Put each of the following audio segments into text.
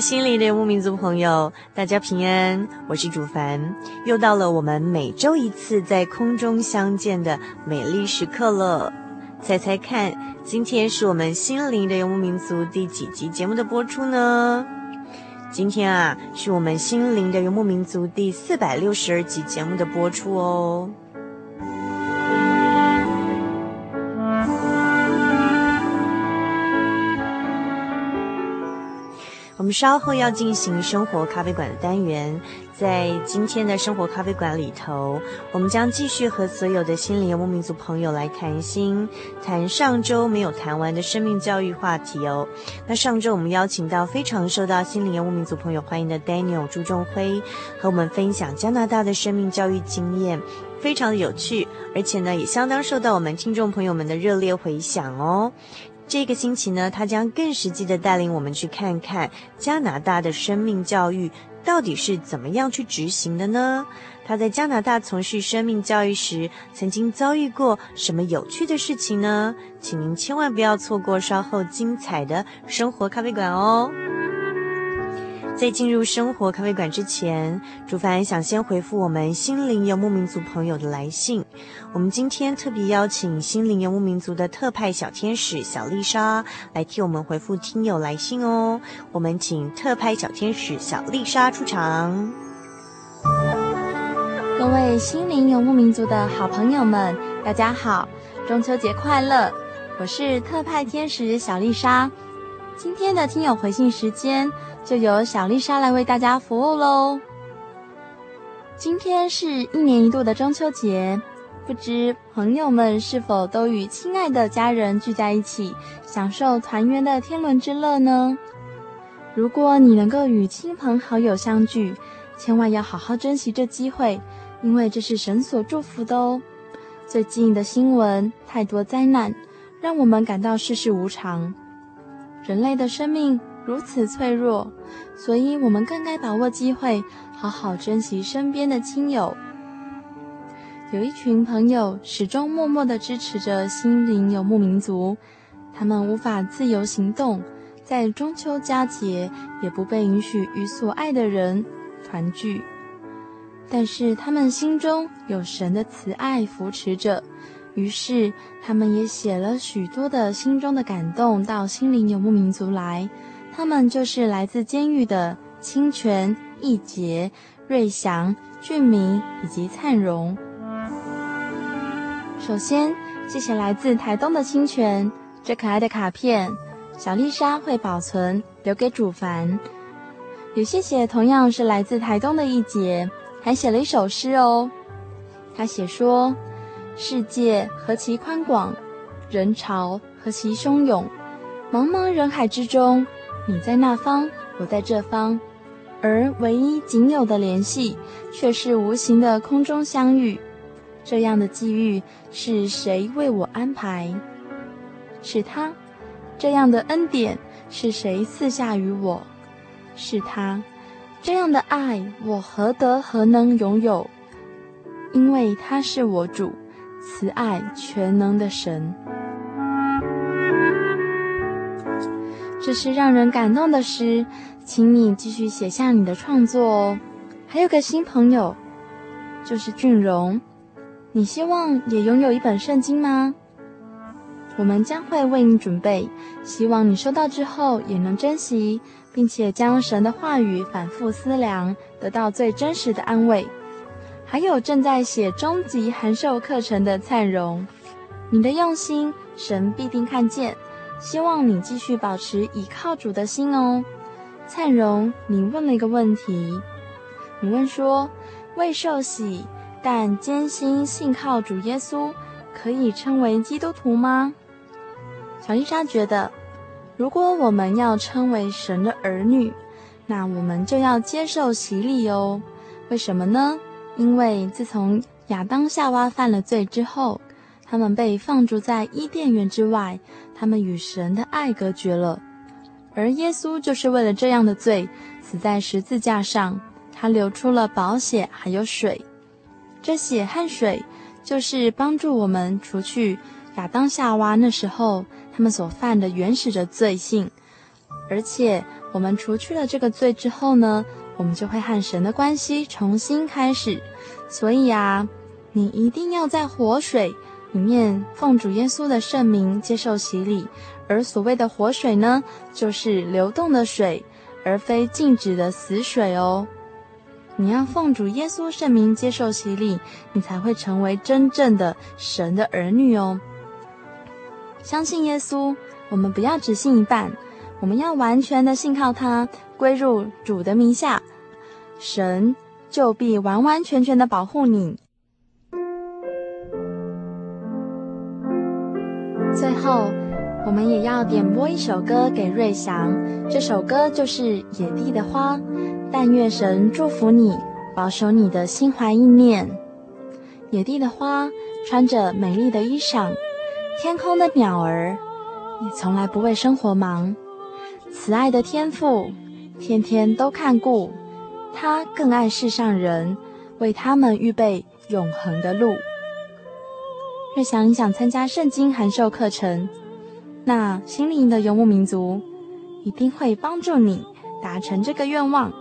心灵的游牧民族朋友，大家平安，我是主凡，又到了我们每周一次在空中相见的美丽时刻了。猜猜看，今天是我们心灵的游牧民族第几集节目的播出呢？今天啊，是我们心灵的游牧民族第四百六十二集节目的播出哦。我们稍后要进行生活咖啡馆的单元，在今天的生活咖啡馆里头，我们将继续和所有的心灵游牧民族朋友来谈心，谈上周没有谈完的生命教育话题哦。那上周我们邀请到非常受到心灵游牧民族朋友欢迎的 Daniel 朱仲辉，和我们分享加拿大的生命教育经验，非常的有趣，而且呢也相当受到我们听众朋友们的热烈回响哦。这个星期呢，他将更实际的带领我们去看看加拿大的生命教育到底是怎么样去执行的呢？他在加拿大从事生命教育时，曾经遭遇过什么有趣的事情呢？请您千万不要错过稍后精彩的生活咖啡馆哦。在进入生活咖啡馆之前，主凡想先回复我们心灵游牧民族朋友的来信。我们今天特别邀请心灵游牧民族的特派小天使小丽莎来替我们回复听友来信哦。我们请特派小天使小丽莎出场。各位心灵游牧民族的好朋友们，大家好，中秋节快乐！我是特派天使小丽莎。今天的听友回信时间，就由小丽莎来为大家服务喽。今天是一年一度的中秋节，不知朋友们是否都与亲爱的家人聚在一起，享受团圆的天伦之乐呢？如果你能够与亲朋好友相聚，千万要好好珍惜这机会，因为这是神所祝福的哦。最近的新闻太多灾难，让我们感到世事无常。人类的生命如此脆弱，所以我们更该把握机会，好好珍惜身边的亲友。有一群朋友始终默默地支持着心灵游牧民族，他们无法自由行动，在中秋佳节也不被允许与所爱的人团聚，但是他们心中有神的慈爱扶持着。于是，他们也写了许多的心中的感动到心灵游牧民族来。他们就是来自监狱的清泉、义杰、瑞祥、俊明以及灿荣。首先，谢谢来自台东的清泉，这可爱的卡片，小丽莎会保存，留给主凡。也谢谢同样是来自台东的义杰，还写了一首诗哦。他写说。世界何其宽广，人潮何其汹涌，茫茫人海之中，你在那方，我在这方，而唯一仅有的联系，却是无形的空中相遇。这样的际遇是谁为我安排？是他。这样的恩典是谁赐下于我？是他。这样的爱我何德何能拥有？因为他是我主，慈爱全能的神。这是让人感动的诗，请你继续写下你的创作哦。还有个新朋友，就是俊荣，你希望也拥有一本圣经吗？我们将会为你准备，希望你收到之后也能珍惜，并且将神的话语反复思量，得到最真实的安慰。还有正在写终极函授课程的灿荣，你的用心，神必定看见。希望你继续保持倚靠主的心哦。灿荣，你问了一个问题，你问说：未受洗但坚心信靠主耶稣，可以称为基督徒吗？小丽莎觉得，如果我们要称为神的儿女，那我们就要接受洗礼哦。为什么呢？因为自从亚当夏娃犯了罪之后，他们被放逐在伊甸园之外，他们与神的爱隔绝了。而耶稣就是为了这样的罪，死在十字架上，他流出了宝血，还有水。这血和水就是帮助我们除去亚当夏娃那时候。他们所犯的原始的罪性，而且我们除去了这个罪之后呢，我们就会和神的关系重新开始。所以啊，你一定要在活水里面奉主耶稣的圣名接受洗礼。而所谓的活水呢，就是流动的水，而非静止的死水哦。你要奉主耶稣圣名接受洗礼，你才会成为真正的神的儿女哦。相信耶稣，我们不要只信一半，我们要完全的信靠他，归入主的名下，神就必完完全全的保护你。最后，我们也要点播一首歌给瑞祥，这首歌就是《野地的花》，但愿神祝福你，保守你的心怀意念。野地的花穿着美丽的衣裳。天空的鸟儿也从来不为生活忙，慈爱的天父天天都看顾，他更爱世上人，为他们预备永恒的路。若想你想参加圣经函授课程，那心灵的游牧民族一定会帮助你达成这个愿望。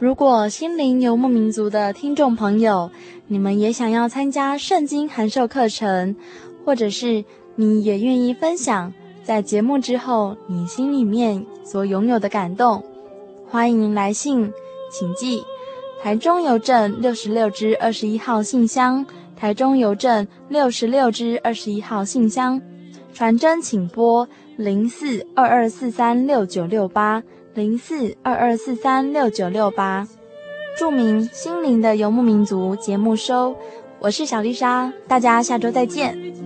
如果心灵游牧民族的听众朋友，你们也想要参加圣经函授课程，或者是你也愿意分享在节目之后你心里面所拥有的感动，欢迎来信，请寄台中邮政六十六支二十一号信箱，台中邮政六十六支二十一号信箱，传真请拨零四二二四三六九六八。零四二二四三六九六八，著名心灵的游牧民族节目收，我是小丽莎，大家下周再见。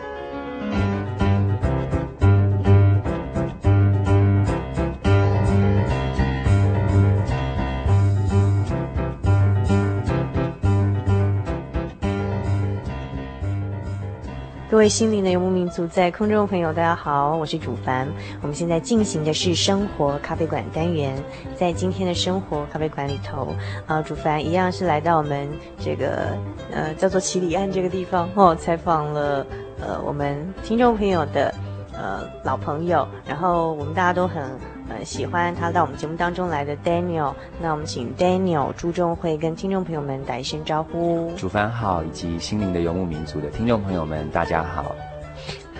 各位心灵的游牧民族，在空中朋友，大家好，我是主凡。我们现在进行的是生活咖啡馆单元，在今天的生活咖啡馆里头，啊，主凡一样是来到我们这个呃叫做七里岸这个地方哦，采访了呃我们听众朋友的呃老朋友，然后我们大家都很。喜欢他到我们节目当中来的 Daniel，那我们请 Daniel 朱重会跟听众朋友们打一声招呼。主凡好，以及心灵的游牧民族的听众朋友们，大家好。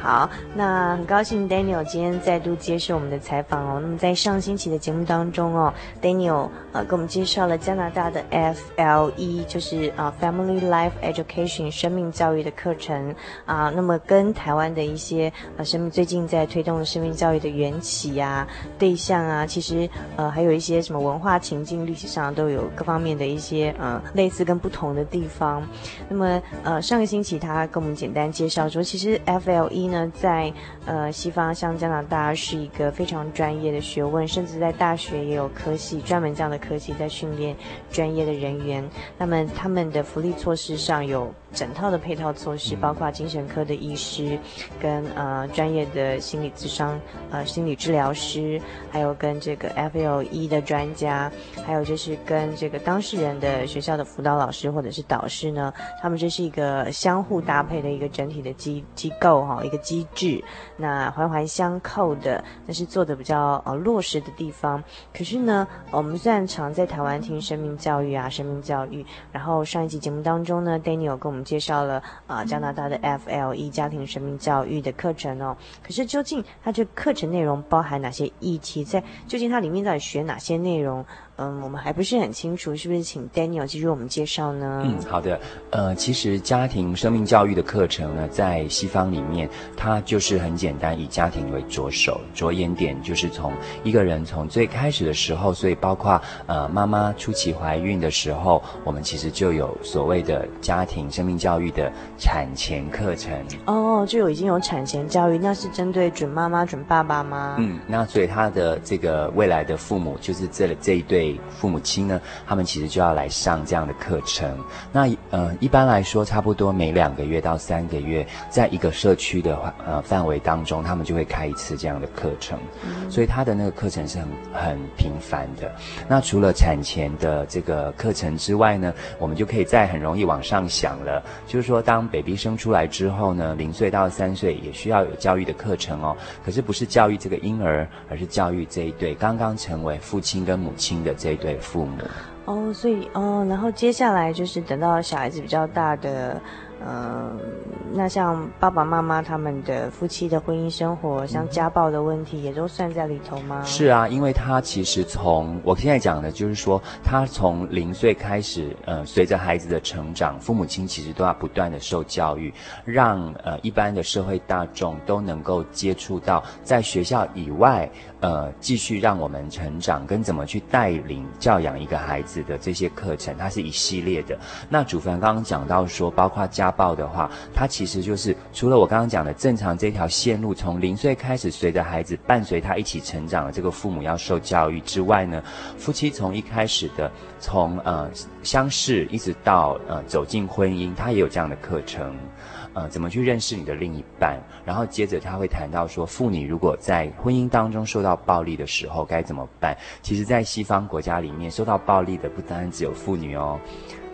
好，那很高兴 Daniel 今天再度接受我们的采访哦。那么在上星期的节目当中哦，Daniel 呃给我们介绍了加拿大的 FLE，就是、呃、Family Life Education 生命教育的课程啊、那么跟台湾的一些呃生命最近在推动的生命教育的缘起啊、对象啊，其实呃还有一些什么文化情境、历史上都有各方面的一些呃类似跟不同的地方。那么呃上个星期他跟我们简单介绍说，其实 FLE 呢，在呃西方，像加拿大是一个非常专业的学问，甚至在大学也有科系专门这样的科系在训练专业的人员。那么他们的福利措施上有整套的配套措施，包括精神科的医师，跟呃专业的心理咨商呃心理治疗师，还有跟这个 FLE 的专家，还有就是跟这个当事人的学校的辅导老师或者是导师呢，他们这是一个相互搭配的一个整体的机机构哈，一个。机制，那环环相扣的，那是做的比较呃落实的地方。可是呢，我们虽然常在台湾听生命教育啊，生命教育，然后上一集节目当中呢，Daniel 跟我们介绍了啊、呃、加拿大的 FLE 家庭生命教育的课程哦。可是究竟它这课程内容包含哪些议题？在究竟它里面到底学哪些内容？嗯，我们还不是很清楚，是不是请 Daniel 继续我们介绍呢？嗯，好的。呃，其实家庭生命教育的课程呢，在西方里面，它就是很简单，以家庭为着手，着眼点就是从一个人从最开始的时候，所以包括呃妈妈初期怀孕的时候，我们其实就有所谓的家庭生命教育的产前课程。哦，就有已经有产前教育，那是针对准妈妈、准爸爸吗？嗯，那所以他的这个未来的父母，就是这这一对。父母亲呢，他们其实就要来上这样的课程。那呃，一般来说，差不多每两个月到三个月，在一个社区的呃范围当中，他们就会开一次这样的课程。嗯。所以他的那个课程是很很频繁的。那除了产前的这个课程之外呢，我们就可以再很容易往上想了，就是说，当 baby 生出来之后呢，零岁到三岁也需要有教育的课程哦。可是不是教育这个婴儿，而是教育这一对刚刚成为父亲跟母亲的这一对父母哦，所以哦，然后接下来就是等到小孩子比较大的。嗯，那像爸爸妈妈他们的夫妻的婚姻生活，像家暴的问题，也都算在里头吗？是啊，因为他其实从我现在讲的，就是说他从零岁开始，呃，随着孩子的成长，父母亲其实都要不断的受教育，让呃一般的社会大众都能够接触到在学校以外，呃，继续让我们成长跟怎么去带领教养一个孩子的这些课程，它是一系列的。那主凡刚刚讲到说，包括家暴的话，它其实就是除了我刚刚讲的正常这条线路，从零岁开始，随着孩子伴随他一起成长的这个父母要受教育之外呢，夫妻从一开始的从呃相识一直到呃走进婚姻，他也有这样的课程，呃怎么去认识你的另一半，然后接着他会谈到说，妇女如果在婚姻当中受到暴力的时候该怎么办？其实，在西方国家里面，受到暴力的不单只有妇女哦。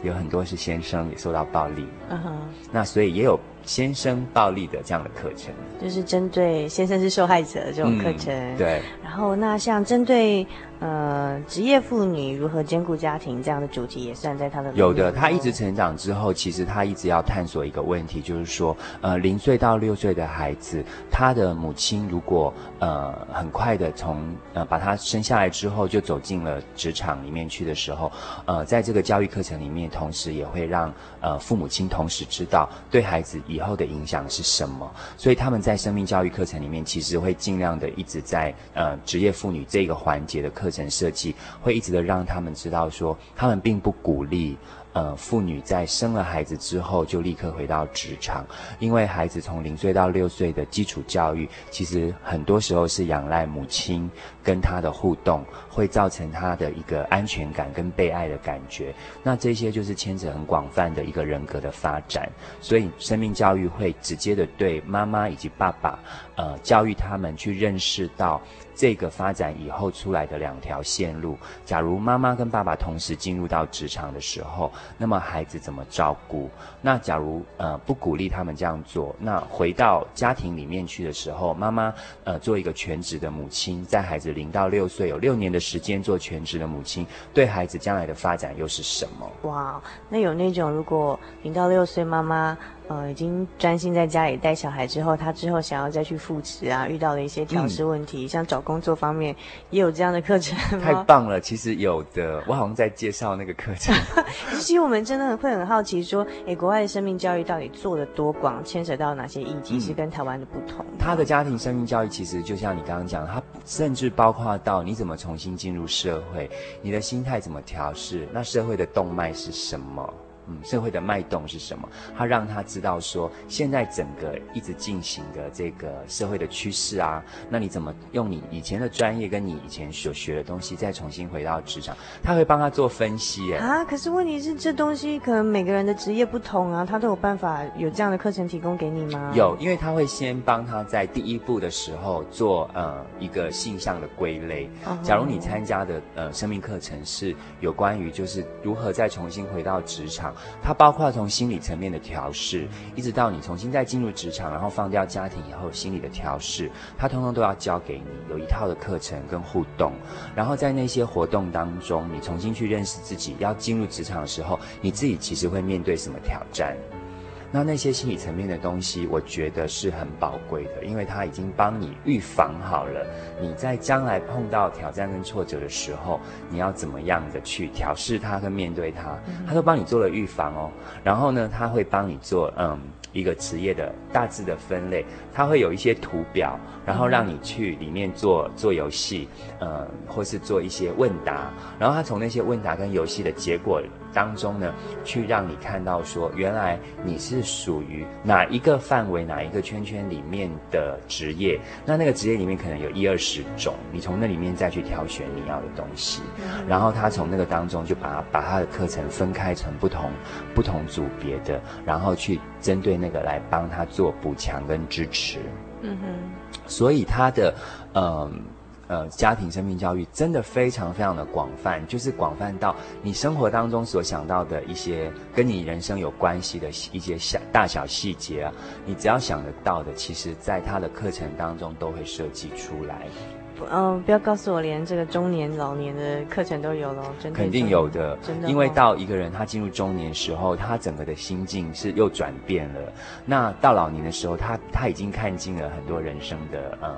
有很多是先生也受到暴力，嗯哼，那所以也有先生暴力的这样的课程，就是针对先生是受害者的这种课程，嗯，对。然后那像针对呃职业妇女如何兼顾家庭这样的主题也算在他的有的。他一直成长之后，其实他一直要探索一个问题，就是说呃零岁到六岁的孩子，他的母亲如果呃很快的从呃把他生下来之后就走进了职场里面去的时候，呃在这个教育课程里面。面，同时也会让呃父母亲同时知道对孩子以后的影响是什么。所以他们在生命教育课程里面，其实会尽量的一直在呃职业妇女这个环节的课程设计，会一直的让他们知道说，他们并不鼓励。呃，妇女在生了孩子之后就立刻回到职场，因为孩子从零岁到六岁的基础教育，其实很多时候是仰赖母亲跟他的互动，会造成他的一个安全感跟被爱的感觉。那这些就是牵扯很广泛的一个人格的发展，所以生命教育会直接的对妈妈以及爸爸，呃，教育他们去认识到。这个发展以后出来的两条线路，假如妈妈跟爸爸同时进入到职场的时候，那么孩子怎么照顾？那假如呃不鼓励他们这样做，那回到家庭里面去的时候，妈妈呃做一个全职的母亲，在孩子零到六岁有六年的时间做全职的母亲，对孩子将来的发展又是什么？哇，那有那种如果零到六岁妈妈。呃，已经专心在家里带小孩之后，他之后想要再去复职啊，遇到了一些调试问题，嗯，像找工作方面也有这样的课程。太棒了，其实有的，我好像在介绍那个课程。其实我们真的会很好奇，说，哎，国外的生命教育到底做得多广，牵扯到哪些议题是跟台湾的不同？嗯。他的家庭生命教育其实就像你刚刚讲，他甚至包括到你怎么重新进入社会，你的心态怎么调试，那社会的动脉是什么？嗯，社会的脉动是什么？他让他知道说，现在整个一直进行的这个社会的趋势啊，那你怎么用你以前的专业跟你以前所学的东西，再重新回到职场？他会帮他做分析耶。啊，可是问题是，这东西可能每个人的职业不同啊，他都有办法有这样的课程提供给你吗？有，因为他会先帮他在第一步的时候做呃一个性向的归类。假如你参加的呃生命课程是有关于就是如何再重新回到职场。它包括从心理层面的调试，一直到你重新再进入职场，然后放掉家庭以后心理的调试，它通通都要教给你，有一套的课程跟互动。然后在那些活动当中，你重新去认识自己，要进入职场的时候，你自己其实会面对什么挑战？那那些心理层面的东西，我觉得是很宝贵的，因为它已经帮你预防好了，你在将来碰到挑战跟挫折的时候，你要怎么样的去调试它跟面对它，它都帮你做了预防哦。然后呢，它会帮你做嗯。一个职业的大致的分类，它会有一些图表，然后让你去里面做做游戏，呃，或是做一些问答，然后他从那些问答跟游戏的结果当中呢，去让你看到说，原来你是属于哪一个范围、哪一个圈圈里面的职业，那那个职业里面可能有一二十种，你从那里面再去挑选你要的东西，然后他从那个当中就把他把他的课程分开成不同不同组别的，然后去针对那个来帮他做补强跟支持。嗯哼，所以他的嗯。呃，家庭生命教育真的非常非常的广泛，就是广泛到你生活当中所想到的一些跟你人生有关系的一些小大小细节啊，你只要想得到的，其实在他的课程当中都会设计出来。嗯、呃，不要告诉我连这个中年老年的课程都有了，真的。肯定有的，真的。因为到一个人他进入中年时候，他整个的心境是又转变了。那到老年的时候，他他已经看尽了很多人生的嗯。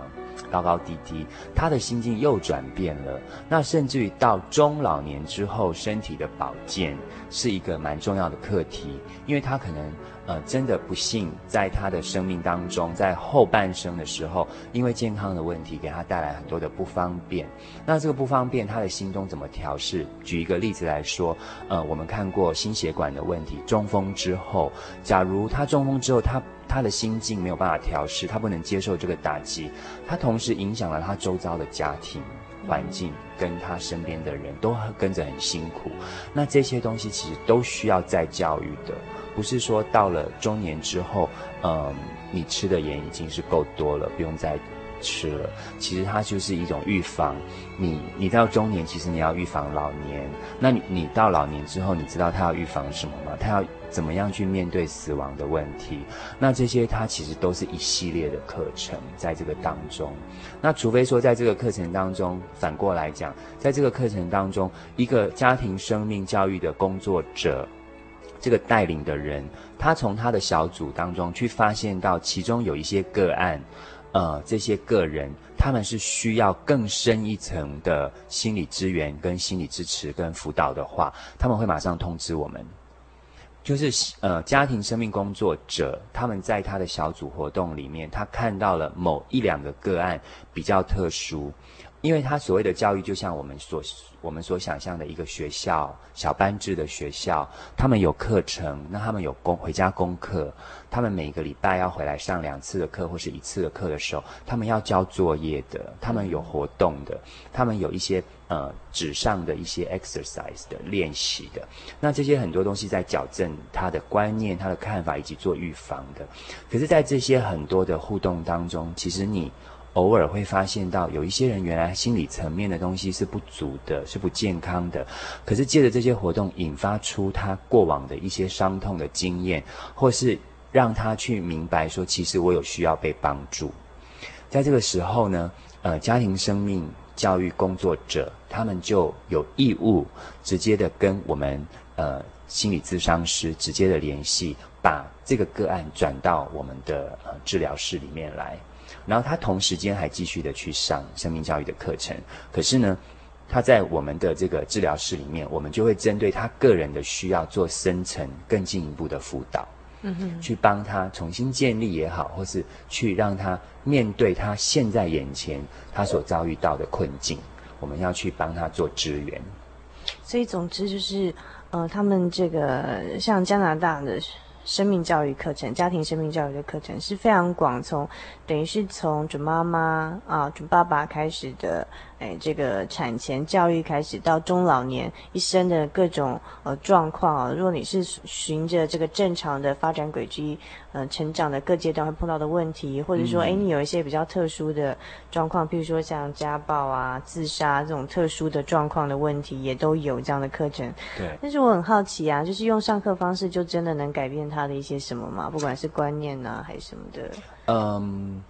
高高低低，他的心境又转变了。那甚至于到中老年之后，身体的保健是一个蛮重要的课题，因为他可能呃真的不幸在他的生命当中，在后半生的时候，因为健康的问题给他带来很多的不方便。那这个不方便，他的心中怎么调试？举一个例子来说，呃，我们看过心血管的问题，中风之后，假如他中风之后，他他的心境没有办法调试，他不能接受这个打击，他同时影响了他周遭的家庭环境，跟他身边的人都跟着很辛苦。那这些东西其实都需要再教育的，不是说到了中年之后，嗯，你吃的盐已经是够多了，不用再吃了。其实它就是一种预防。你你到中年，其实你要预防老年。那你你到老年之后，你知道他要预防什么吗？他要。怎么样去面对死亡的问题？那这些它其实都是一系列的课程，在这个当中。那除非说在这个课程当中，反过来讲，在这个课程当中，一个家庭生命教育的工作者，这个带领的人，他从他的小组当中去发现到其中有一些个案，呃，这些个人他们是需要更深一层的心理资源、跟心理支持、跟辅导的话，他们会马上通知我们。就是呃，家庭生命工作者他们在他的小组活动里面，他看到了某一两个个案比较特殊。因为他所谓的教育，就像我们所我们所想象的一个学校，小班制的学校，他们有课程，那他们有功回家功课，他们每个礼拜要回来上两次的课或是一次的课的时候，他们要交作业的，他们有活动的，他们有一些呃纸上的一些 exercise 的练习的，那这些很多东西在矫正他的观念、他的看法以及做预防的。可是，在这些很多的互动当中，其实你。偶尔会发现到有一些人原来心理层面的东西是不足的，是不健康的。可是借着这些活动，引发出他过往的一些伤痛的经验，或是让他去明白说，其实我有需要被帮助。在这个时候呢，呃，家庭生命教育工作者他们就有义务直接的跟我们呃心理咨商师直接的联系，把这个个案转到我们的呃治疗室里面来。然后他同时间还继续的去上生命教育的课程，可是呢，他在我们的这个治疗室里面，我们就会针对他个人的需要做深层、更进一步的辅导，嗯哼，去帮他重新建立也好，或是去让他面对他现在眼前他所遭遇到的困境，我们要去帮他做支援。所以总之就是，呃，他们这个像加拿大的。生命教育课程、家庭生命教育的课程是非常广，从等于是从准妈妈啊、准爸爸开始的。哎，这个产前教育开始到中老年一生的各种呃状况啊，如果你是循着这个正常的发展轨迹，呃，成长的各阶段会碰到的问题，或者说，哎，你有一些比较特殊的状况，譬如说像家暴啊、自杀这种特殊的状况的问题，也都有这样的课程。对。但是我很好奇啊，就是用上课方式就真的能改变他的一些什么吗？不管是观念啊，还是什么的。嗯。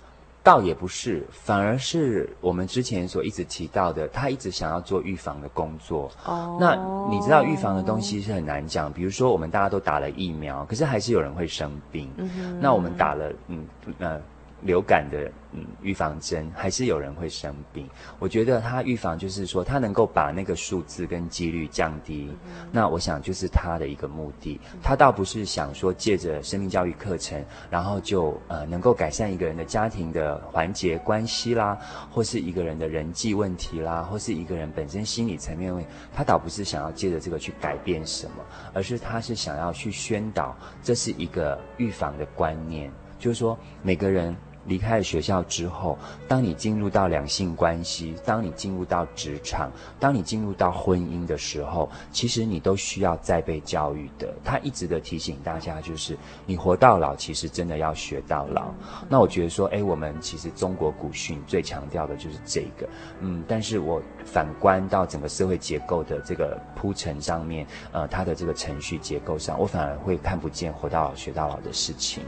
倒也不是，反而是我们之前所一直提到的，他一直想要做预防的工作。哦，那你知道预防的东西是很难讲，比如说我们大家都打了疫苗，可是还是有人会生病。嗯哼，那我们打了，嗯，呃。流感的嗯预防针，还是有人会生病。我觉得他预防就是说，他能够把那个数字跟几率降低。嗯、那我想就是他的一个目的。他倒不是想说借着生命教育课程，然后就呃能够改善一个人的家庭的环节关系啦，或是一个人的人际问题啦，或是一个人本身心理层面问题。他倒不是想要借着这个去改变什么，而是他是想要去宣导，这是一个预防的观念，就是说每个人。离开了学校之后，当你进入到两性关系，当你进入到职场，当你进入到婚姻的时候，其实你都需要再被教育的。他一直的提醒大家，就是你活到老，其实真的要学到老。那我觉得说，哎，我们其实中国古训最强调的就是这个，嗯，但是我反观到整个社会结构的这个铺陈上面，呃，它的这个程序结构上，我反而会看不见活到老学到老的事情，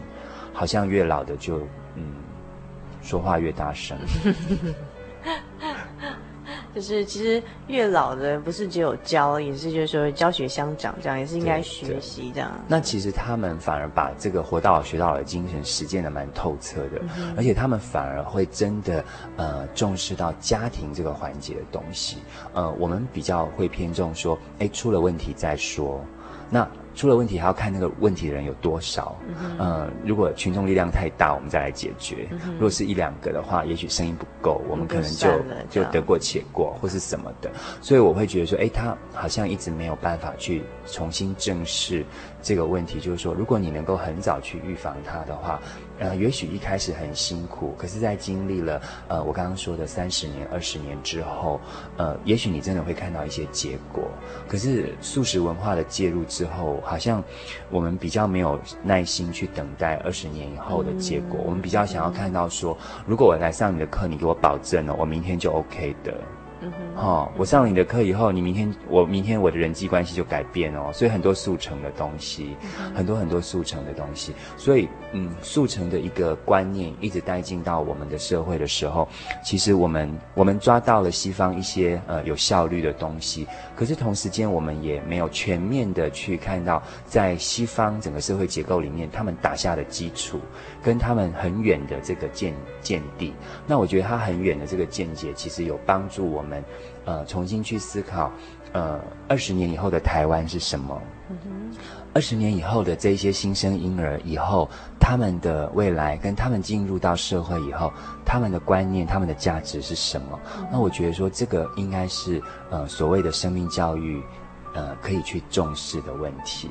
好像越老的就，嗯。说话越大声，就是其实越老的不是只有教，也是就是说教学相长，这样也是应该学习这样。那其实他们反而把这个活到老学到老的精神实践的蛮透彻的，嗯、而且他们反而会真的呃重视到家庭这个环节的东西。呃，我们比较会偏重说，哎，出了问题再说。那出了问题还要看那个问题的人有多少，嗯，呃，如果群众力量太大，我们再来解决；嗯，如果是一两个的话，也许声音不够，我们可能就就得过且过或是什么的。所以我会觉得说，诶，他好像一直没有办法去重新正视这个问题，就是说，如果你能够很早去预防它的话。呃，也许一开始很辛苦，可是，在经历了呃我刚刚说的三十年、二十年之后，呃，也许你真的会看到一些结果。可是素食文化的介入之后，好像我们比较没有耐心去等待二十年以后的结果。我们比较想要看到说，如果我来上你的课，你给我保证了，我明天就 OK 的。嗯哼，哦，我上了你的课以后，你明天我明天我的人际关系就改变哦，所以很多速成的东西，嗯、很多很多速成的东西，所以嗯，速成的一个观念一直带进到我们的社会的时候，其实我们我们抓到了西方一些呃有效率的东西，可是同时间我们也没有全面的去看到在西方整个社会结构里面他们打下的基础，跟他们很远的这个见见地，那我觉得他很远的这个见解，其实有帮助我们。呃重新去思考，呃二十年以后的台湾是什么？二十年以后的这些新生婴儿以后，他们的未来跟他们进入到社会以后，他们的观念、他们的价值是什么？那我觉得说这个应该是呃所谓的生命教育，呃可以去重视的问题。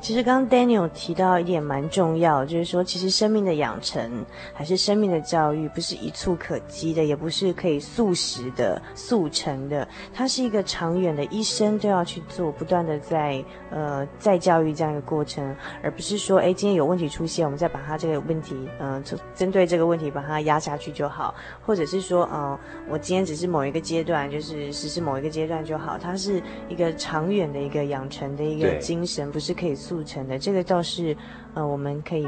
其实刚刚 Daniel 提到一点蛮重要，就是说，其实生命的养成还是生命的教育，不是一蹴可及的，也不是可以速食的、速成的，它是一个长远的，一生都要去做，不断的在呃再教育这样一个过程，而不是说，哎，今天有问题出现，我们再把它这个问题，嗯、针对这个问题把它压下去就好，或者是说，嗯、我今天只是某一个阶段，就是实施某一个阶段就好，它是一个长远的一个养成的一个精神，不是可。可以速成的，这个倒是，呃，我们可以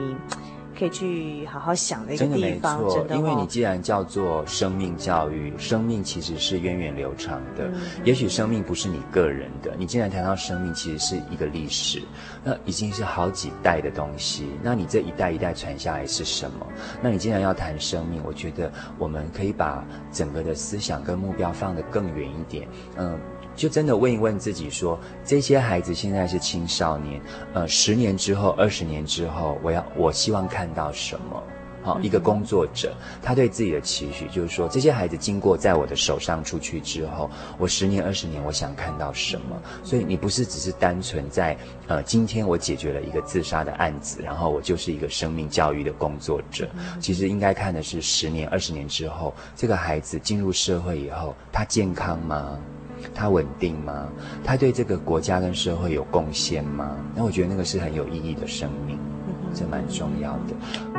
可以去好好想的一个地方。真的没错，真的哦，因为你既然叫做生命教育，生命其实是源远流长的。嗯，也许生命不是你个人的，你既然谈到生命，其实是一个历史，那已经是好几代的东西。那你这一代一代传下来是什么？那你既然要谈生命，我觉得我们可以把整个的思想跟目标放得更远一点。嗯。就真的问一问自己说，这些孩子现在是青少年，呃，十年之后、二十年之后，我要我希望看到什么？好，一个工作者，他对自己的期许就是说，这些孩子经过在我的手上出去之后，我十年、二十年，我想看到什么？所以你不是只是单纯在，呃，今天我解决了一个自杀的案子，然后我就是一个生命教育的工作者。其实应该看的是十年、二十年之后，这个孩子进入社会以后，他健康吗？他稳定吗？他对这个国家跟社会有贡献吗？那我觉得那个是很有意义的生命，这蛮重要的。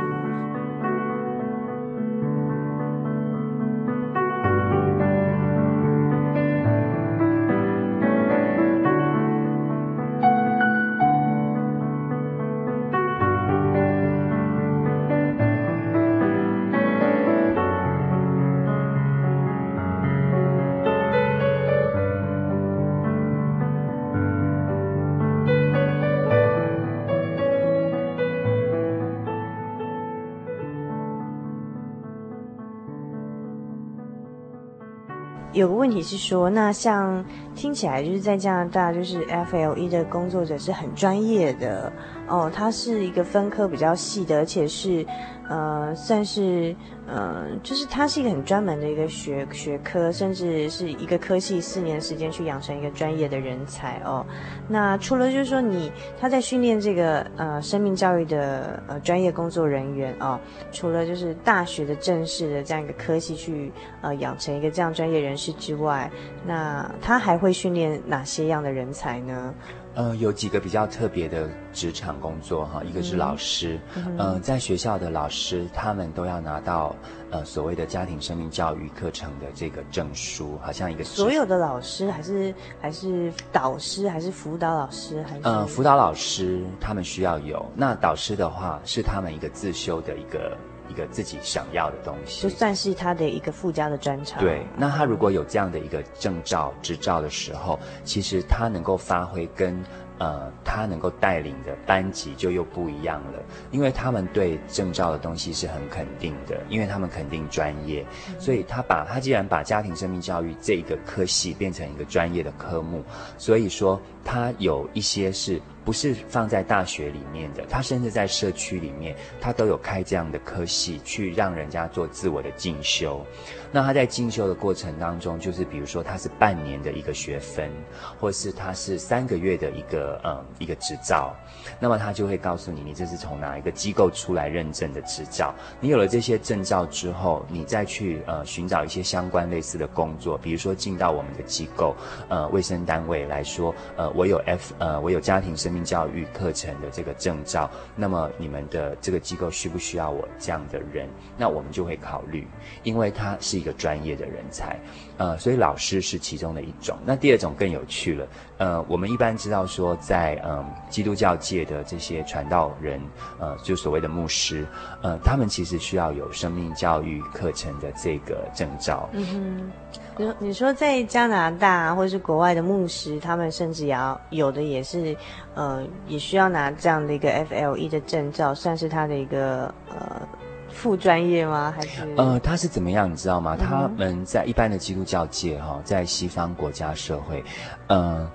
问题是说，那像听起来就是在加拿大，就是 FLE 的工作者是很专业的哦，他是一个分科比较细的，而且是。呃，算是呃，就是它是一个很专门的一个学学科，甚至是一个科系，四年时间去养成一个专业的人才哦。那除了就是说你他在训练这个呃生命教育的呃专业工作人员哦，除了就是大学的正式的这样一个科系去呃养成一个这样专业人士之外，那他还会训练哪些样的人才呢？呃，有几个比较特别的职场工作哈，一个是老师，嗯、呃，在学校的老师，他们都要拿到呃所谓的家庭生命教育课程的这个证书，好像一个所有的老师还是还是导师还是辅导老师还是呃辅导老师他们需要有，那导师的话是他们一个自修的一个。一个自己想要的东西，就算是他的一个附加的专长。对，那他如果有这样的一个证照、执照的时候，其实他能够发挥跟。呃，他能够带领的班级就又不一样了，因为他们对证照的东西是很肯定的，因为他们肯定专业，所以他把他既然把家庭生命教育这一个科系变成一个专业的科目，所以说他有一些是不是放在大学里面的，他甚至在社区里面，他都有开这样的科系去让人家做自我的进修。那他在进修的过程当中，就是比如说他是半年的一个学分，或是他是三个月的一个嗯一个执照，那么他就会告诉你，你这是从哪一个机构出来认证的执照。你有了这些证照之后，你再去呃寻找一些相关类似的工作，比如说进到我们的机构，呃卫生单位来说，呃我有 F 呃我有家庭生命教育课程的这个证照，那么你们的这个机构需不需要我这样的人？那我们就会考虑，因为他是。一个专业的人才，呃，所以老师是其中的一种。那第二种更有趣了，呃，我们一般知道说在，嗯基督教界的这些传道人，呃，就所谓的牧师，呃，他们其实需要有生命教育课程的这个证照。嗯哼，你说你说在加拿大或者是国外的牧师，他们甚至也要有的也是，呃，也需要拿这样的一个 FLE 的证照，算是他的一个呃。副专业吗？还是呃，他是怎么样？你知道吗？嗯、他们在一般的基督教界哈，在西方国家社会，呃，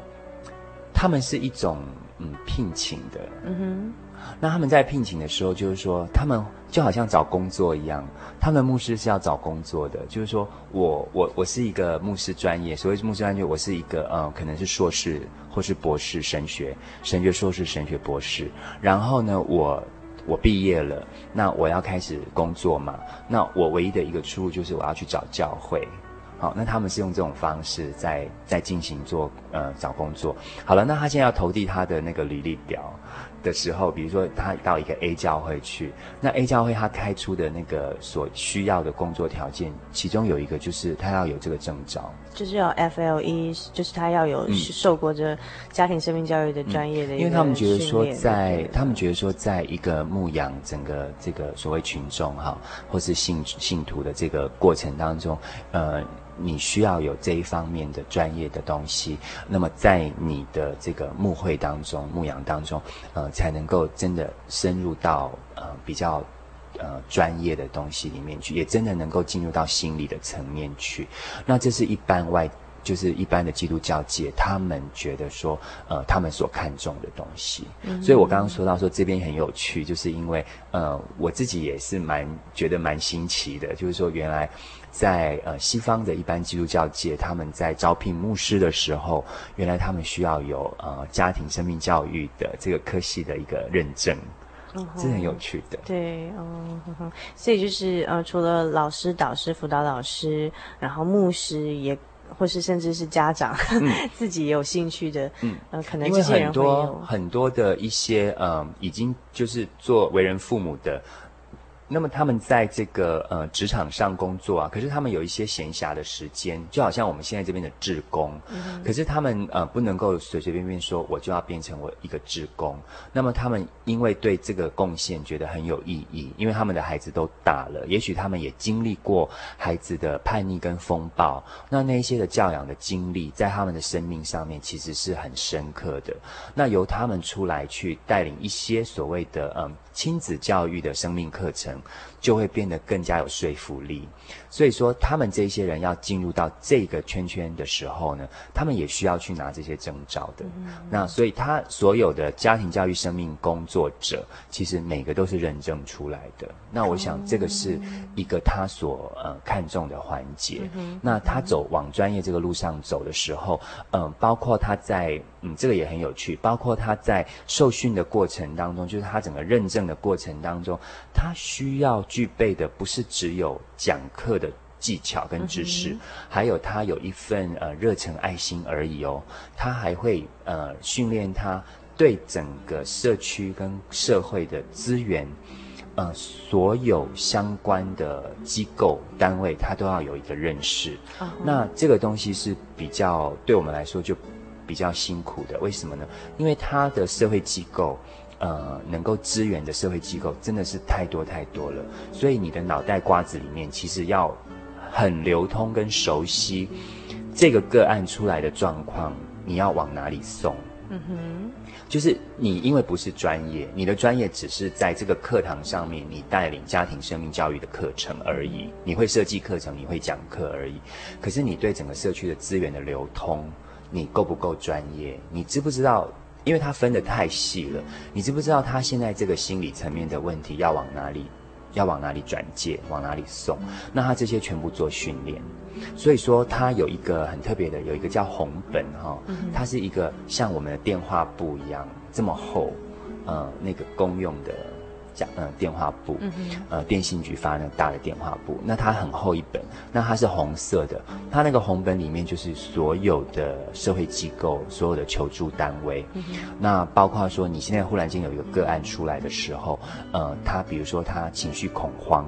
他们是一种嗯聘请的。嗯哼。那他们在聘请的时候，就是说，他们就好像找工作一样，他们牧师是要找工作的。就是说我我我是一个牧师专业，所谓牧师专业，我是一个呃，可能是硕士或是博士神学，神学硕士、神学博士。然后呢，我我毕业了，那我要开始工作嘛。那我唯一的一个出路就是我要去找教会。好，那他们是用这种方式在在进行做呃找工作。好了，那他现在要投递他的那个履历表的时候，比如说他到一个 A 教会去，那 A 教会他开出的那个所需要的工作条件，其中有一个就是他要有这个证照，就是要 FLE，就是他要有受过这家庭生命教育的专业的、嗯。因为他们觉得说在，在他们觉得说，在一个牧养整个这个所谓群众哈，或是信信徒的这个过程当中，呃。你需要有这一方面的专业的东西，那么在你的这个牧会当中、牧养当中，呃，才能够真的深入到呃比较呃专业的东西里面去，也真的能够进入到心理的层面去。那这是一般外，就是一般的基督教界，他们觉得说，呃，他们所看重的东西。嗯。所以我刚刚说到说这边很有趣，就是因为呃，我自己也是蛮觉得蛮新奇的，就是说原来。在呃西方的一般基督教界，他们在招聘牧师的时候，原来他们需要有呃家庭生命教育的这个科系的一个认证，嗯，这是很有趣的。对，嗯哼哼，所以就是呃除了老师、导师、辅导老师，然后牧师也或是甚至是家长，嗯、自己也有兴趣的，嗯，呃，可能这些人会有很多很多的一些呃已经就是做为人父母的。那么他们在这个呃职场上工作啊，可是他们有一些闲暇的时间，就好像我们现在这边的志工，嗯，可是他们呃不能够随随便便说我就要变成我一个志工。那么他们因为对这个贡献觉得很有意义，因为他们的孩子都大了，也许他们也经历过孩子的叛逆跟风暴，那那一些的教养的经历，在他们的生命上面其实是很深刻的。那由他们出来去带领一些所谓的嗯。亲子教育的生命课程。就会变得更加有说服力，所以说他们这些人要进入到这个圈圈的时候呢，他们也需要去拿这些证照的。嗯。那所以他所有的家庭教育生命工作者，其实每个都是认证出来的。那我想这个是一个他所呃看重的环节。嗯。那他走往专业这个路上走的时候，嗯、呃，包括他在嗯这个也很有趣，包括他在受训的过程当中，就是他整个认证。的过程当中，他需要具备的不是只有讲课的技巧跟知识，嗯、还有他有一份呃热忱爱心而已哦。他还会呃训练他对整个社区跟社会的资源，呃所有相关的机构单位，他都要有一个认识。嗯、那这个东西是比较对我们来说就比较辛苦的，为什么呢？因为他的社会机构。呃，能够支援的社会机构真的是太多太多了，所以你的脑袋瓜子里面其实要很流通跟熟悉这个个案出来的状况，你要往哪里送？嗯哼，就是你因为不是专业，你的专业只是在这个课堂上面，你带领家庭生命教育的课程而已，你会设计课程，你会讲课而已。可是你对整个社区的资源的流通，你够不够专业？你知不知道？因为他分得太细了，你知不知道他现在这个心理层面的问题要往哪里，要往哪里转介，往哪里送？那他这些全部做训练，所以说他有一个很特别的，有一个叫红本哈，它是一个像我们的电话簿一样这么厚，呃，那个公用的。讲呃，电话簿，嗯呃，电信局发那个大的电话簿，那它很厚一本，那它是红色的，它那个红本里面就是所有的社会机构，所有的求助单位，嗯，那包括说你现在忽然间有一个个案出来的时候，呃，他比如说他情绪恐慌。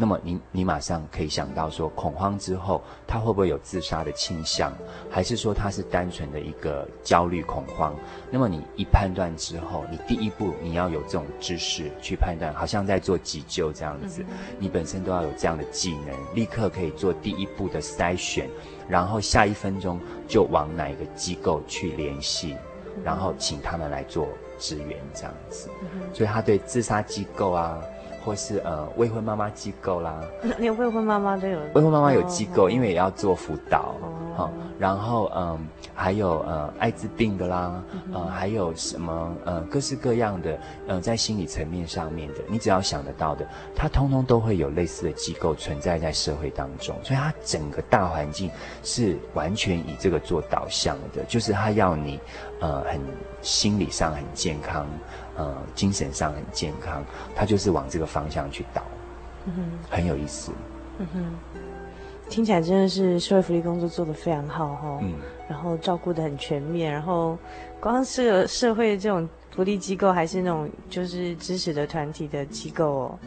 那么你你马上可以想到说，恐慌之后他会不会有自杀的倾向，还是说他是单纯的一个焦虑恐慌？那么你一判断之后，你第一步你要有这种知识去判断，好像在做急救这样子，你本身都要有这样的技能，立刻可以做第一步的筛选，然后下一分钟就往哪一个机构去联系，然后请他们来做支援这样子。所以他对自杀机构啊。或是呃未婚妈妈机构啦，连未婚妈妈都有，未婚妈妈有机构，哦、因为也要做辅导，好、哦，然后嗯还有呃艾滋病的啦，嗯、呃还有什么呃各式各样的呃在心理层面上面的，你只要想得到的，它通通都会有类似的机构存在在社会当中，所以它整个大环境是完全以这个做导向的，就是它要你呃很心理上很健康。呃，精神上很健康，他就是往这个方向去导，嗯哼，很有意思，嗯哼，听起来真的是社会福利工作做得非常好哈，嗯，然后照顾得很全面，然后光是社会这种福利机构，还是那种就是支持的团体的机构哦。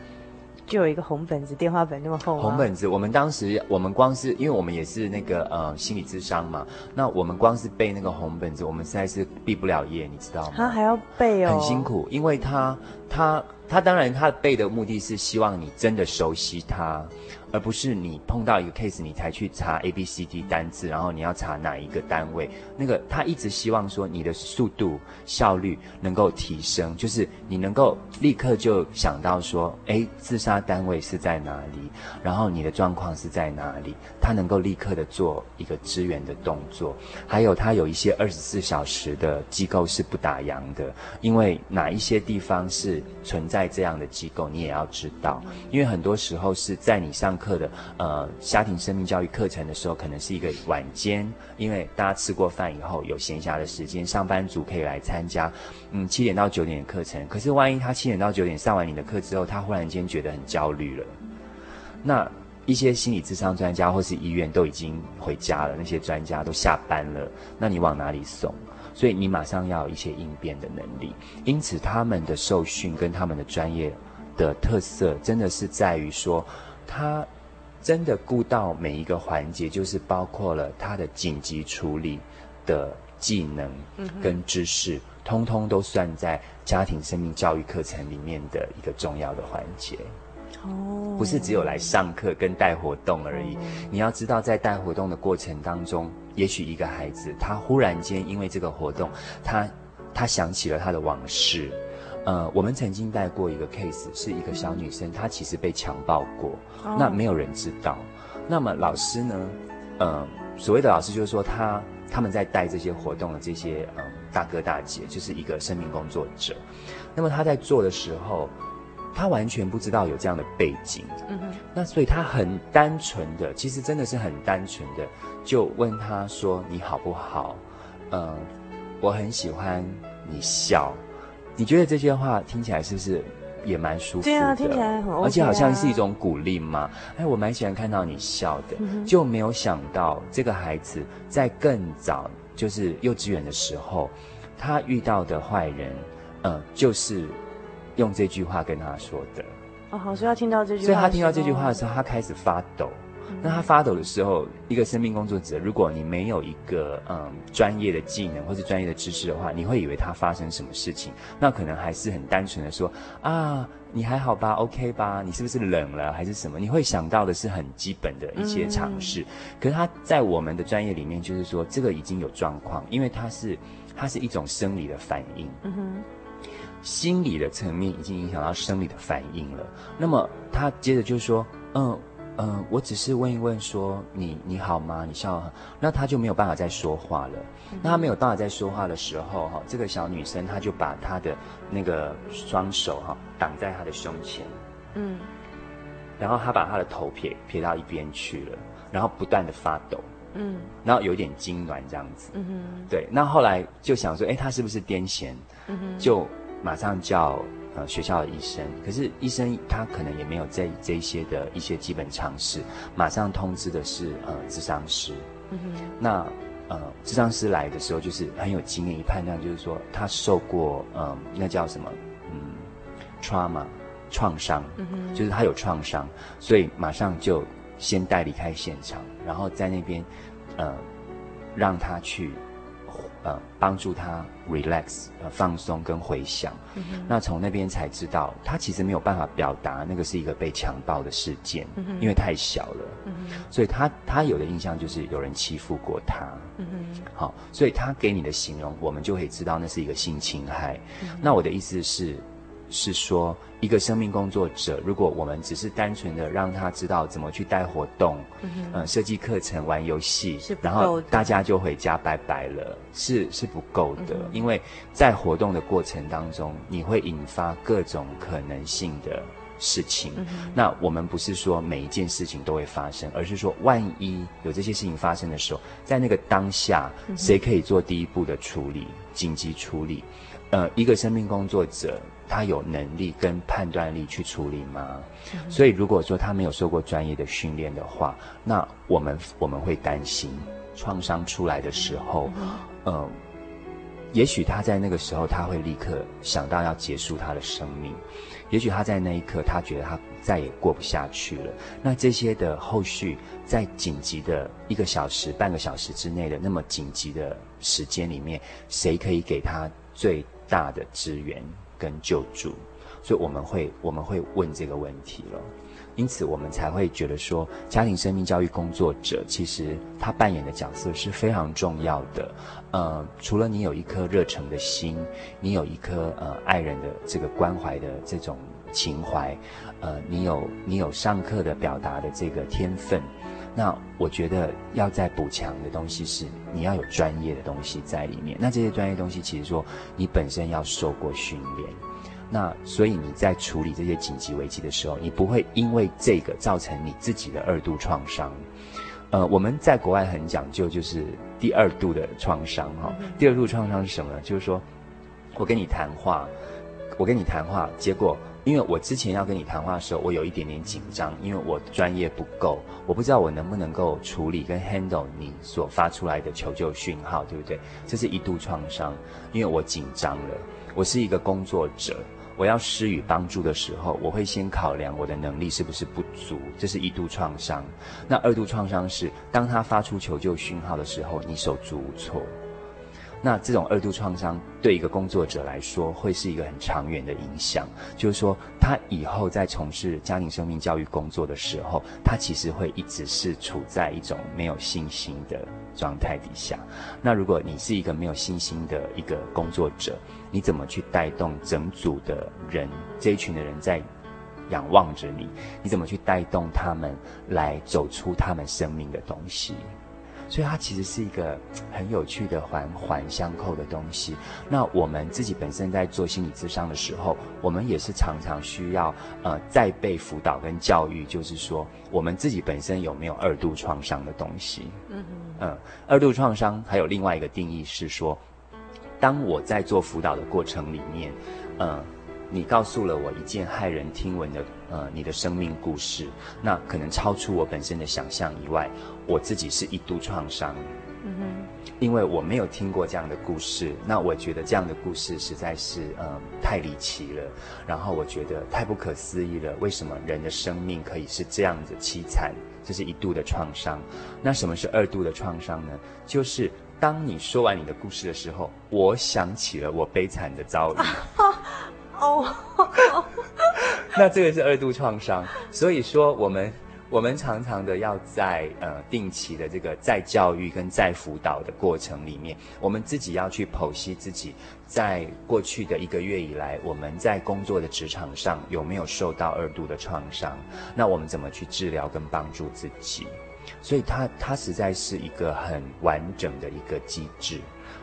就有一个红本子，电话本那么厚。红本子，我们当时我们光是因为我们也是那个呃心理智商嘛，那我们光是背那个红本子，我们实在是毕不了业，你知道吗？他还要背哦，很辛苦，因为他他他当然他背的目的是希望你真的熟悉他。而不是你碰到一个 case，你才去查 A B C D 单字，然后你要查哪一个单位。那个他一直希望说你的速度效率能够提升，就是你能够立刻就想到说，诶，自杀单位是在哪里，然后你的状况是在哪里，他能够立刻的做一个支援的动作。还有他有一些二十四小时的机构是不打烊的，因为哪一些地方是存在这样的机构，你也要知道，因为很多时候是在你上课的呃家庭生命教育课程的时候，可能是一个晚间，因为大家吃过饭以后有闲暇的时间，上班族可以来参加，嗯，七点到九点的课程。可是万一他七点到九点上完你的课之后，他忽然间觉得很焦虑了，那一些心理咨商专家或是医院都已经回家了，那些专家都下班了，那你往哪里送？所以你马上要有一些应变的能力。因此，他们的受训跟他们的专业的特色，真的是在于说。他真的顾到每一个环节，就是包括了他的紧急处理的技能跟知识，嗯、通通都算在家庭生命教育课程里面的一个重要的环节。哦，不是只有来上课跟带活动而已。嗯、你要知道，在带活动的过程当中，也许一个孩子他忽然间因为这个活动，他他想起了他的往事。呃，我们曾经带过一个 case，是一个小女生，她其实被强暴过，那没有人知道。那么老师呢？呃，所谓的老师就是说他他们在带这些活动的这些嗯、呃、大哥大姐，就是一个生命工作者。那么他在做的时候，他完全不知道有这样的背景。嗯哼。那所以他很单纯的，其实真的是很单纯的，就问他说：“你好不好？”呃，我很喜欢你笑。你觉得这些话听起来是不是也蛮舒服的？对啊，听起来很 OK 啊，而且好像是一种鼓励嘛。哎，我蛮喜欢看到你笑的，嗯哼。就没有想到这个孩子在更早，就是幼稚园的时候，他遇到的坏人，嗯，就是用这句话跟他说的。哦，好，所以他听到这句话，所以他听到这句话的时候，他开始发抖。那他发抖的时候，一个生命工作者，如果你没有一个嗯专业的技能或是专业的知识的话，你会以为他发生什么事情？那可能还是很单纯的说啊，你还好吧？OK 吧？你是不是冷了还是什么？你会想到的是很基本的一些常识。嗯、可是他在我们的专业里面，就是说这个已经有状况，因为它是它是一种生理的反应。嗯哼，心理的层面已经影响到生理的反应了。那么他接着就说，嗯。嗯，我只是问一问说，说你你好吗？你笑，那他就没有办法再说话了。嗯、那他没有办法再说话的时候，哈，这个小女生她就把她的那个双手哈挡在她的胸前，嗯，然后她把她的头撇撇到一边去了，然后不断的发抖，嗯，然后有一点痉挛这样子，嗯哼，对。那后来就想说，哎，她是不是癫痫？嗯哼，就马上叫。呃，学校的医生，可是医生他可能也没有这这一些的一些基本常识，马上通知的是呃，智商师。嗯哼。那呃，智商师来的时候就是很有经验，一判断就是说他受过呃，那叫什么嗯，trauma 创伤，嗯哼，就是他有创伤，所以马上就先带离开现场，然后在那边呃，让他去。呃，帮助他 relax，呃，放松跟回想。嗯、那从那边才知道，他其实没有办法表达那个是一个被强暴的事件，嗯、因为太小了。嗯、所以他他有的印象就是有人欺负过他。嗯哼好，所以他给你的形容，我们就可以知道那是一个性侵害。嗯、那我的意思是，是说，一个生命工作者，如果我们只是单纯的让他知道怎么去带活动，嗯，呃，设计课程、玩游戏，然后大家就回家拜拜了，是是不够的，嗯，因为在活动的过程当中，你会引发各种可能性的事情。嗯，那我们不是说每一件事情都会发生，而是说万一有这些事情发生的时候，在那个当下，谁可以做第一步的处理，紧急处理？呃，一个生命工作者，他有能力跟判断力去处理吗？嗯。所以如果说他没有受过专业的训练的话，那我们我们会担心创伤出来的时候，嗯，呃，也许他在那个时候他会立刻想到要结束他的生命，也许他在那一刻他觉得他再也过不下去了。那这些的后续，在紧急的一个小时、半个小时之内的那么紧急的时间里面，谁可以给他最大的资源跟救助，所以我们会我们会问这个问题了，因此我们才会觉得说，家庭生命教育工作者其实他扮演的角色是非常重要的。呃，除了你有一颗热诚的心，你有一颗呃爱人的这个关怀的这种情怀，呃，你有你有上课的表达的这个天分。那我觉得要再补强的东西是，你要有专业的东西在里面。那这些专业东西，其实说你本身要受过训练。那所以你在处理这些紧急危机的时候，你不会因为这个造成你自己的二度创伤。呃，我们在国外很讲究，就是第二度的创伤哈。第二度创伤是什么呢？就是说我跟你谈话，我跟你谈话，结果。因为我之前要跟你谈话的时候，我有一点点紧张，因为我专业不够，我不知道我能不能够处理跟 handle 你所发出来的求救讯号，对不对？这是一度创伤，因为我紧张了。我是一个工作者，我要施予帮助的时候，我会先考量我的能力是不是不足，这是一度创伤。那二度创伤是当他发出求救讯号的时候，你手足无措。那这种二度创伤对一个工作者来说，会是一个很长远的影响。就是说，他以后在从事家庭生命教育工作的时候，他其实会一直是处在一种没有信心的状态底下。那如果你是一个没有信心的一个工作者，你怎么去带动整组的人，这一群的人在仰望着你？你怎么去带动他们来走出他们生命的东西？所以它其实是一个很有趣的环环相扣的东西。那我们自己本身在做心理咨商的时候，我们也是常常需要呃再被辅导跟教育，就是说我们自己本身有没有二度创伤的东西。嗯嗯，二度创伤还有另外一个定义是说，当我在做辅导的过程里面，嗯。你告诉了我一件骇人听闻的，呃，你的生命故事，那可能超出我本身的想象以外，我自己是一度创伤，嗯哼，因为我没有听过这样的故事，那我觉得这样的故事实在是，呃，太离奇了，然后我觉得太不可思议了，为什么人的生命可以是这样子凄惨？这是一度的创伤，那什么是二度的创伤呢？就是当你说完你的故事的时候，我想起了我悲惨的遭遇。哦，那这个是二度创伤，所以说我们我们常常的要在呃定期的这个再教育跟再辅导的过程里面，我们自己要去剖析自己在过去的一个月以来，我们在工作的职场上有没有受到二度的创伤，那我们怎么去治疗跟帮助自己？所以它它实在是一个很完整的一个机制。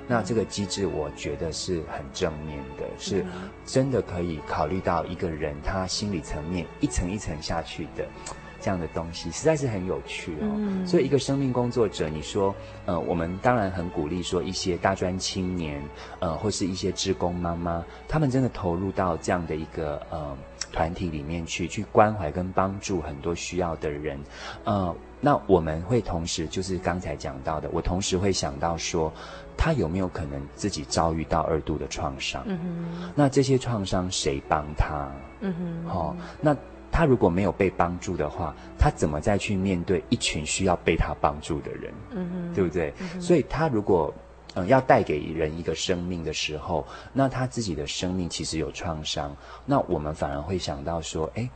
那这个机制，我觉得是很正面的，是真的可以考虑到一个人他心理层面一层一层下去的这样的东西，实在是很有趣哦。嗯。所以一个生命工作者，你说，呃，我们当然很鼓励说一些大专青年，呃，或是一些职工妈妈，他们真的投入到这样的一个呃团体里面去，去关怀跟帮助很多需要的人，呃，那我们会同时就是刚才讲到的，我同时会想到说。他有没有可能自己遭遇到二度的创伤？嗯哼，那这些创伤谁帮他？嗯哼，好、哦，那他如果没有被帮助的话，他怎么再去面对一群需要被他帮助的人？嗯哼，对不对？嗯、所以他如果嗯要带给人一个生命的时候，那他自己的生命其实有创伤，那我们反而会想到说，哎，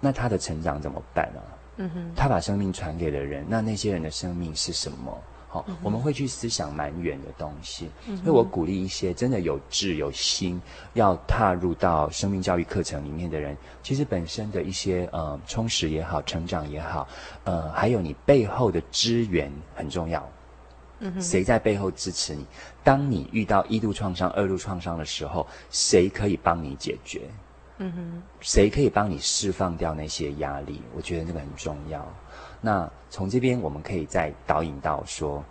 那他的成长怎么办呢、啊？嗯哼，他把生命传给了人，那那些人的生命是什么？我们会去思想蛮远的东西。所以我鼓励一些真的有志有心要踏入到生命教育课程里面的人，其实本身的一些呃充实也好，成长也好，呃，还有你背后的支援很重要。谁在背后支持你？当你遇到一度创伤、二度创伤的时候，谁可以帮你解决？嗯哼，谁可以帮你释放掉那些压力？我觉得这个很重要。那从这边我们可以再导引到说，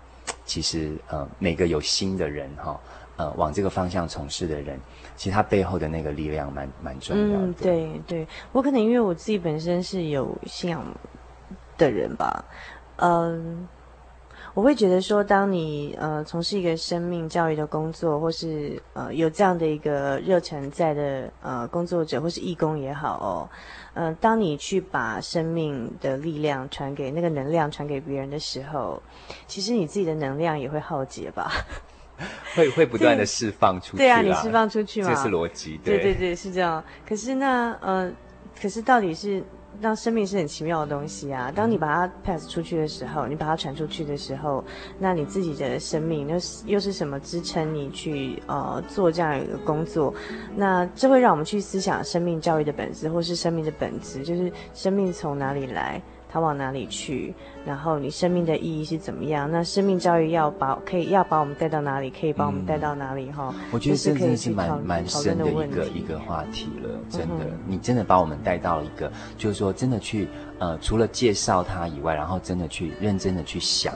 其实呃，每个有心的人哈，呃，往这个方向从事的人，其实他背后的那个力量蛮蛮重要的。嗯，对对，我可能因为我自己本身是有信仰的人吧，嗯。我会觉得说，当你呃从事一个生命教育的工作，或是呃有这样的一个热忱在的呃工作者，或是义工也好哦，呃，当你去把生命的力量传给那个能量传给别人的时候，其实你自己的能量也会耗竭吧？会会不断的释放出去。对啊，你释放出去嘛？这是逻辑。对对对，是这样。可是那呃，可是到底是？当生命是很奇妙的东西啊！当你把它 pass 出去的时候，你把它传出去的时候，那你自己的生命又是又是什么支撑你去呃做这样一个工作？那这会让我们去思想生命教育的本质，或是生命的本质，就是生命从哪里来？它往哪里去？然后你生命的意义是怎么样？那生命教育要把可以要把我们带到哪里？可以把我们带到哪里？哈、嗯，我觉得这真的是蛮蛮深的一个一个话题了。真的，嗯、你真的把我们带到一个，就是说真的去呃，除了介绍它以外，然后真的去认真的去想。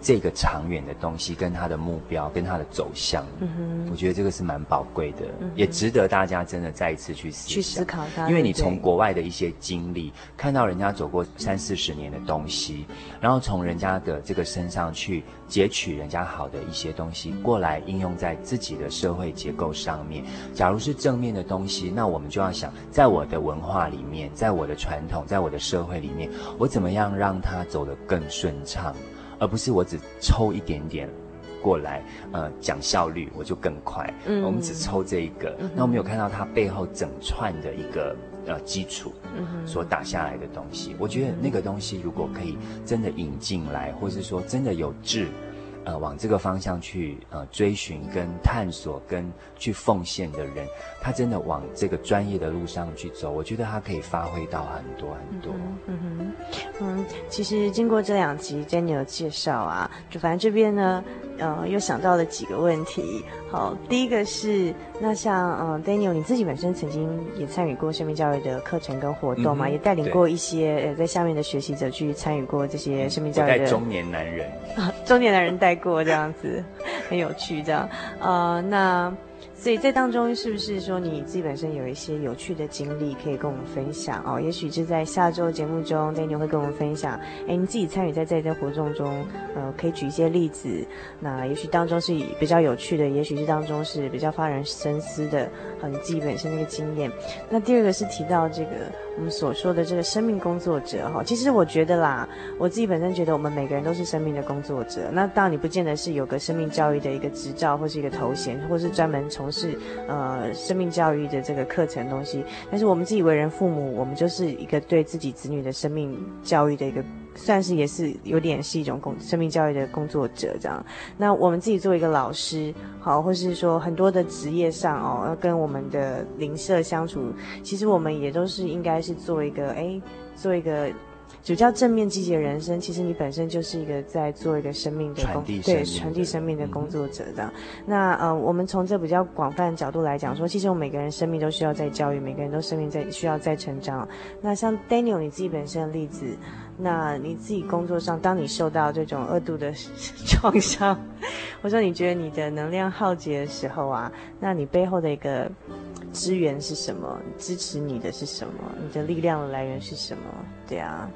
这个长远的东西，跟他的目标，跟他的走向，嗯哼，我觉得这个是蛮宝贵的，嗯，也值得大家真的再一次去思去思考它。因为你从国外的一些经历，看到人家走过三四十年的东西，然后从人家的这个身上去截取人家好的一些东西过来应用在自己的社会结构上面。假如是正面的东西，那我们就要想，在我的文化里面，在我的传统，在我的社会里面，我怎么样让它走得更顺畅。而不是我只抽一点点过来，呃，讲效率我就更快。嗯，我们只抽这一个，那、嗯、我们有看到它背后整串的一个呃基础，嗯，所打下来的东西。我觉得那个东西如果可以真的引进来，或是说真的有志。呃，往这个方向去呃追寻、跟探索、跟去奉献的人，他真的往这个专业的路上去走，我觉得他可以发挥到很多很多。嗯哼，嗯，其实经过这两集 Daniel 的介绍啊，就反正这边呢，呃，又想到了几个问题。好，第一个是，那像呃 Daniel 你自己本身曾经也参与过生命教育的课程跟活动嘛，嗯、也带领过一些呃在下面的学习者去参与过这些生命教育中年男人啊，中年男人带。过这样子，很有趣这样，呃，那。所以在当中，是不是说你自己本身有一些有趣的经历可以跟我们分享哦？也许是在下周节目中，Daniel 会跟我们分享。哎，你自己参与在在这活动中，呃，可以举一些例子。那也许当中是比较有趣的，也许是当中是比较发人深思的，和你自己本身的一个经验。那第二个是提到这个我们所说的这个生命工作者哈。其实我觉得啦，我自己本身觉得我们每个人都是生命的工作者。那当然你不见得是有个生命教育的一个执照，或是一个头衔，或是专门从是呃生命教育的这个课程东西，但是我们自己为人父母，我们就是一个对自己子女的生命教育的一个，算是也是有点是一种工生命教育的工作者这样。那我们自己作为一个老师，好，或是说很多的职业上哦，要跟我们的邻舍相处，其实我们也都是应该是做一个哎，做一个。就叫正面积极的人生，其实你本身就是一个在做一个生命的工，对，传递生命的工作者这样。嗯、那呃，我们从这比较广泛的角度来讲说，其实我们每个人生命都需要在教育，每个人都生命在需要在成长。那像 Daniel 你自己本身的例子，那你自己工作上，当你受到这种恶度的创伤，或者说你觉得你的能量耗竭的时候啊，那你背后的一个资源是什么？支持你的是什么？你的力量的来源是什么？对啊。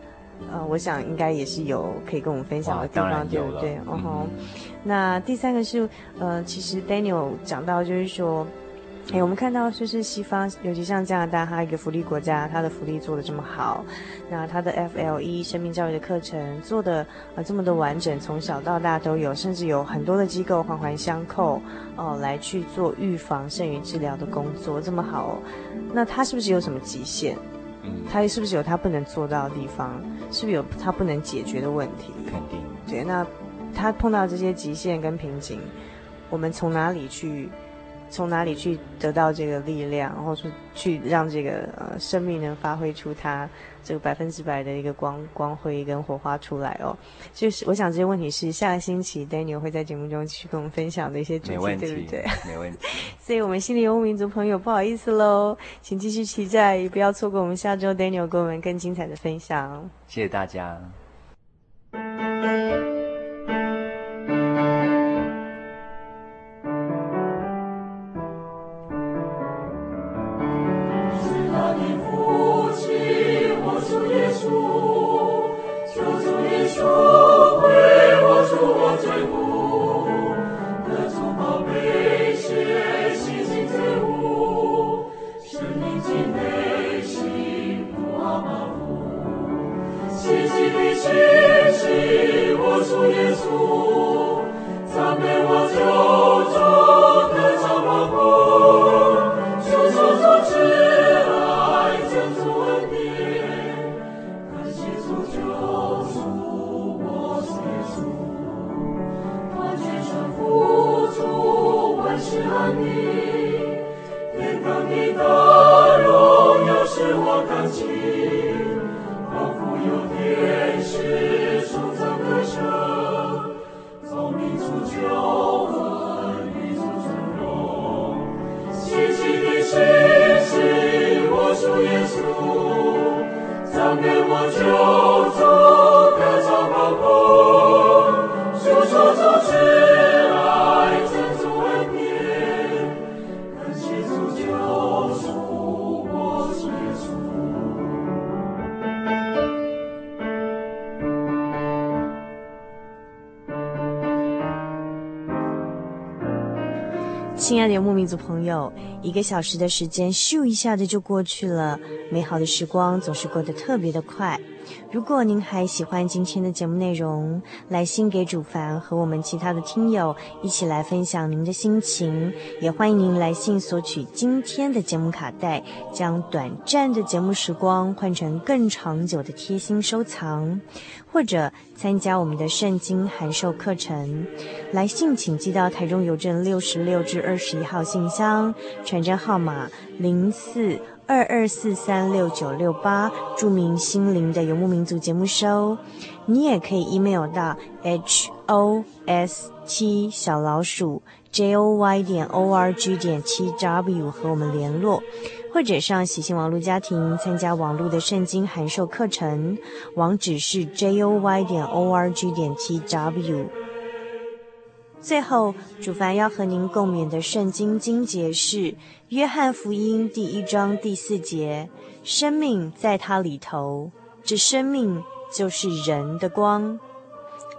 呃，我想应该也是有可以跟我们分享的地方，对不对？哦吼。那第三个是，呃，其实 Daniel 讲到就是说，哎，我们看到就是西方，尤其像加拿大，它一个福利国家，它的福利做的这么好，那它的 FLE 生命教育的课程做的呃这么的完整，从小到大都有，甚至有很多的机构环环相扣，哦、呃，来去做预防胜于治疗的工作，这么好，那它是不是有什么极限？他是不是有它不能做到的地方？是不是有它不能解决的问题？肯定。对，那他碰到这些极限跟瓶颈，我们从哪里去？从哪里去得到这个力量，然后去去让这个呃生命能发挥出它这个百分之百的一个光光辉跟火花出来哦。就是我想这些问题是下个星期 Daniel 会在节目中继续跟我们分享的一些主题，对不对？没问题。所以，我们心里游牧民族朋友不好意思喽，请继续期待，也不要错过我们下周 Daniel 给我们更精彩的分享。谢谢大家。朋友，一个小时的时间咻一下子就过去了，美好的时光总是过得特别的快。如果您还喜欢今天的节目内容，来信给主凡和我们其他的听友一起来分享您的心情，也欢迎您来信索取今天的节目卡带，将短暂的节目时光换成更长久的贴心收藏。或者参加我们的圣经函授课程，来信请寄到台中邮政六十六至二十一号信箱，传真号码零四二二四三六九六八，著名心灵的游牧民族节目收。你也可以 email 到 h o s t 小老鼠 j o y 点 o r g 点 t w 和我们联络。或者上喜信网络家庭参加网络的圣经函授课程，网址是 joy 点 org 点 tw。最后，主凡要和您共勉的圣经经节是《约翰福音》第一章第四节：“生命在他里头，这生命就是人的光。”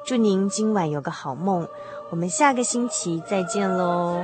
祝您今晚有个好梦，我们下个星期再见喽。